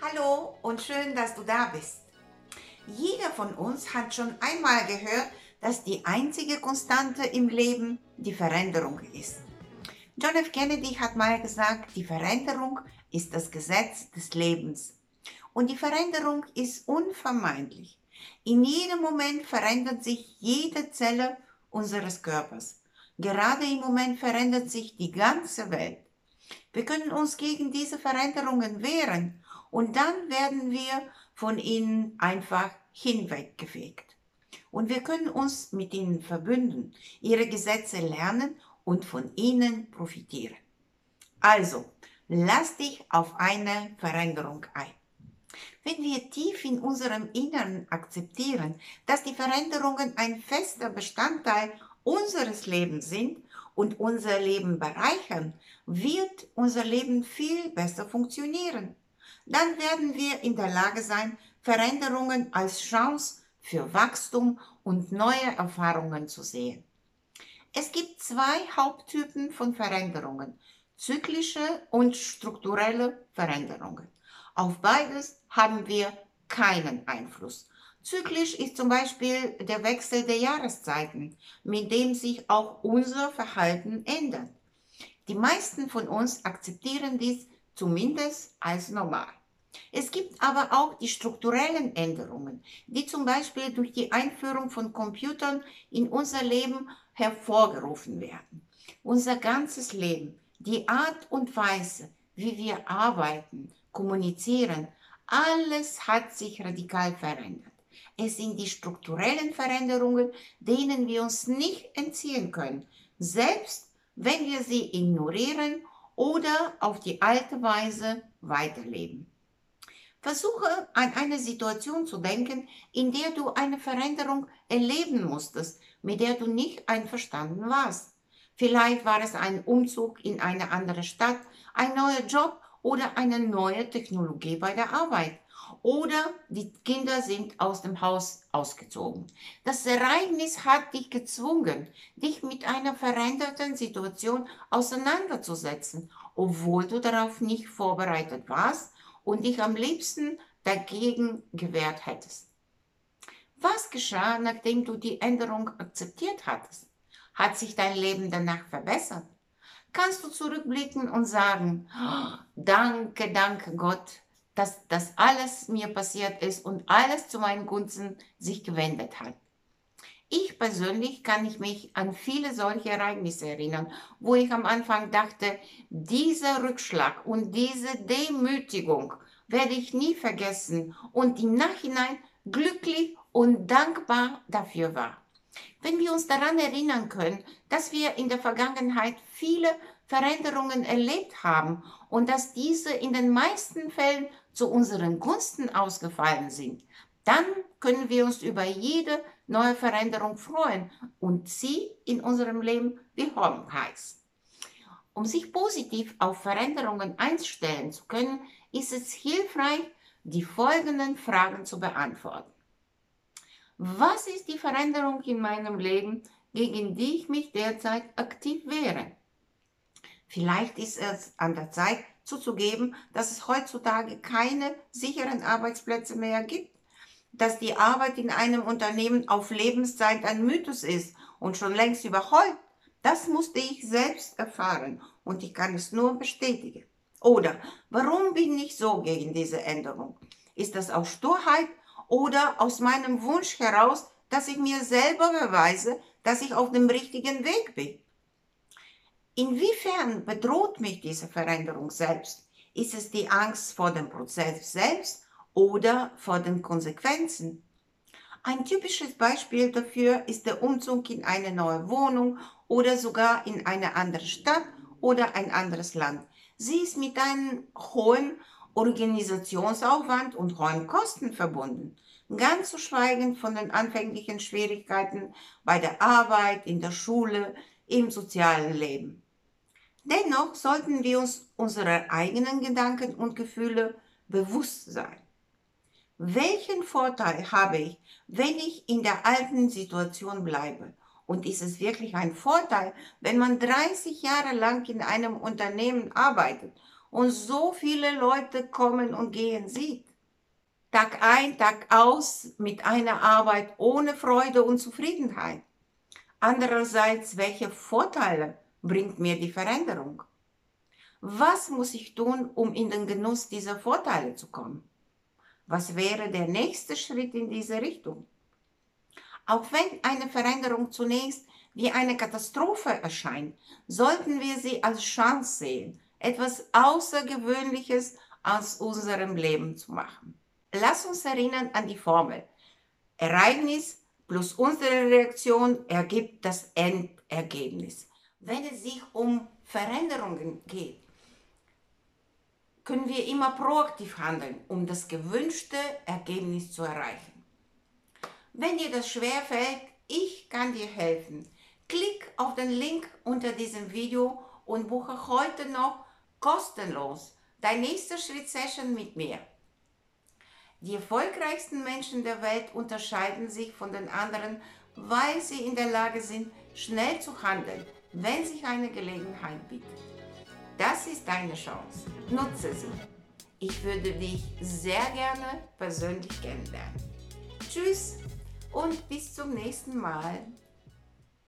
Hallo und schön, dass du da bist. Jeder von uns hat schon einmal gehört, dass die einzige Konstante im Leben die Veränderung ist. John F. Kennedy hat mal gesagt, die Veränderung ist das Gesetz des Lebens. Und die Veränderung ist unvermeidlich. In jedem Moment verändert sich jede Zelle unseres Körpers. Gerade im Moment verändert sich die ganze Welt. Wir können uns gegen diese Veränderungen wehren und dann werden wir von ihnen einfach hinweggefegt. Und wir können uns mit ihnen verbünden, ihre Gesetze lernen und von ihnen profitieren. Also, lass dich auf eine Veränderung ein. Wenn wir tief in unserem Inneren akzeptieren, dass die Veränderungen ein fester Bestandteil unseres Lebens sind und unser Leben bereichern, wird unser Leben viel besser funktionieren dann werden wir in der Lage sein, Veränderungen als Chance für Wachstum und neue Erfahrungen zu sehen. Es gibt zwei Haupttypen von Veränderungen, zyklische und strukturelle Veränderungen. Auf beides haben wir keinen Einfluss. Zyklisch ist zum Beispiel der Wechsel der Jahreszeiten, mit dem sich auch unser Verhalten ändert. Die meisten von uns akzeptieren dies zumindest als normal. Es gibt aber auch die strukturellen Änderungen, die zum Beispiel durch die Einführung von Computern in unser Leben hervorgerufen werden. Unser ganzes Leben, die Art und Weise, wie wir arbeiten, kommunizieren, alles hat sich radikal verändert. Es sind die strukturellen Veränderungen, denen wir uns nicht entziehen können, selbst wenn wir sie ignorieren oder auf die alte Weise weiterleben. Versuche an eine Situation zu denken, in der du eine Veränderung erleben musstest, mit der du nicht einverstanden warst. Vielleicht war es ein Umzug in eine andere Stadt, ein neuer Job oder eine neue Technologie bei der Arbeit. Oder die Kinder sind aus dem Haus ausgezogen. Das Ereignis hat dich gezwungen, dich mit einer veränderten Situation auseinanderzusetzen, obwohl du darauf nicht vorbereitet warst und dich am liebsten dagegen gewehrt hättest. Was geschah, nachdem du die Änderung akzeptiert hattest? Hat sich dein Leben danach verbessert? Kannst du zurückblicken und sagen, oh, danke, danke Gott, dass das alles mir passiert ist und alles zu meinen Gunsten sich gewendet hat. Ich persönlich kann ich mich an viele solche Ereignisse erinnern, wo ich am Anfang dachte, dieser Rückschlag und diese Demütigung werde ich nie vergessen und im Nachhinein glücklich und dankbar dafür war. Wenn wir uns daran erinnern können, dass wir in der Vergangenheit viele Veränderungen erlebt haben und dass diese in den meisten Fällen zu unseren Gunsten ausgefallen sind, dann können wir uns über jede neue Veränderung freuen und sie in unserem Leben willkommen heißen. Um sich positiv auf Veränderungen einstellen zu können, ist es hilfreich, die folgenden Fragen zu beantworten. Was ist die Veränderung in meinem Leben, gegen die ich mich derzeit aktiv wehre? Vielleicht ist es an der Zeit zuzugeben, dass es heutzutage keine sicheren Arbeitsplätze mehr gibt dass die Arbeit in einem Unternehmen auf Lebenszeit ein Mythos ist und schon längst überholt, das musste ich selbst erfahren und ich kann es nur bestätigen. Oder warum bin ich so gegen diese Änderung? Ist das aus Sturheit oder aus meinem Wunsch heraus, dass ich mir selber beweise, dass ich auf dem richtigen Weg bin? Inwiefern bedroht mich diese Veränderung selbst? Ist es die Angst vor dem Prozess selbst oder vor den Konsequenzen. Ein typisches Beispiel dafür ist der Umzug in eine neue Wohnung oder sogar in eine andere Stadt oder ein anderes Land. Sie ist mit einem hohen Organisationsaufwand und hohen Kosten verbunden, ganz zu schweigen von den anfänglichen Schwierigkeiten bei der Arbeit, in der Schule, im sozialen Leben. Dennoch sollten wir uns unserer eigenen Gedanken und Gefühle bewusst sein. Welchen Vorteil habe ich, wenn ich in der alten Situation bleibe? Und ist es wirklich ein Vorteil, wenn man 30 Jahre lang in einem Unternehmen arbeitet und so viele Leute kommen und gehen sieht. Tag ein, Tag aus mit einer Arbeit ohne Freude und Zufriedenheit. Andererseits, welche Vorteile bringt mir die Veränderung? Was muss ich tun, um in den Genuss dieser Vorteile zu kommen? Was wäre der nächste Schritt in diese Richtung? Auch wenn eine Veränderung zunächst wie eine Katastrophe erscheint, sollten wir sie als Chance sehen, etwas Außergewöhnliches aus unserem Leben zu machen. Lass uns erinnern an die Formel. Ereignis plus unsere Reaktion ergibt das Endergebnis. Wenn es sich um Veränderungen geht, können wir immer proaktiv handeln, um das gewünschte Ergebnis zu erreichen. Wenn dir das schwerfällt, ich kann dir helfen. Klick auf den Link unter diesem Video und buche heute noch kostenlos dein nächster Schritt Session mit mir. Die erfolgreichsten Menschen der Welt unterscheiden sich von den anderen, weil sie in der Lage sind, schnell zu handeln, wenn sich eine Gelegenheit bietet. Das ist deine Chance. Nutze sie. Ich würde dich sehr gerne persönlich kennenlernen. Tschüss und bis zum nächsten Mal.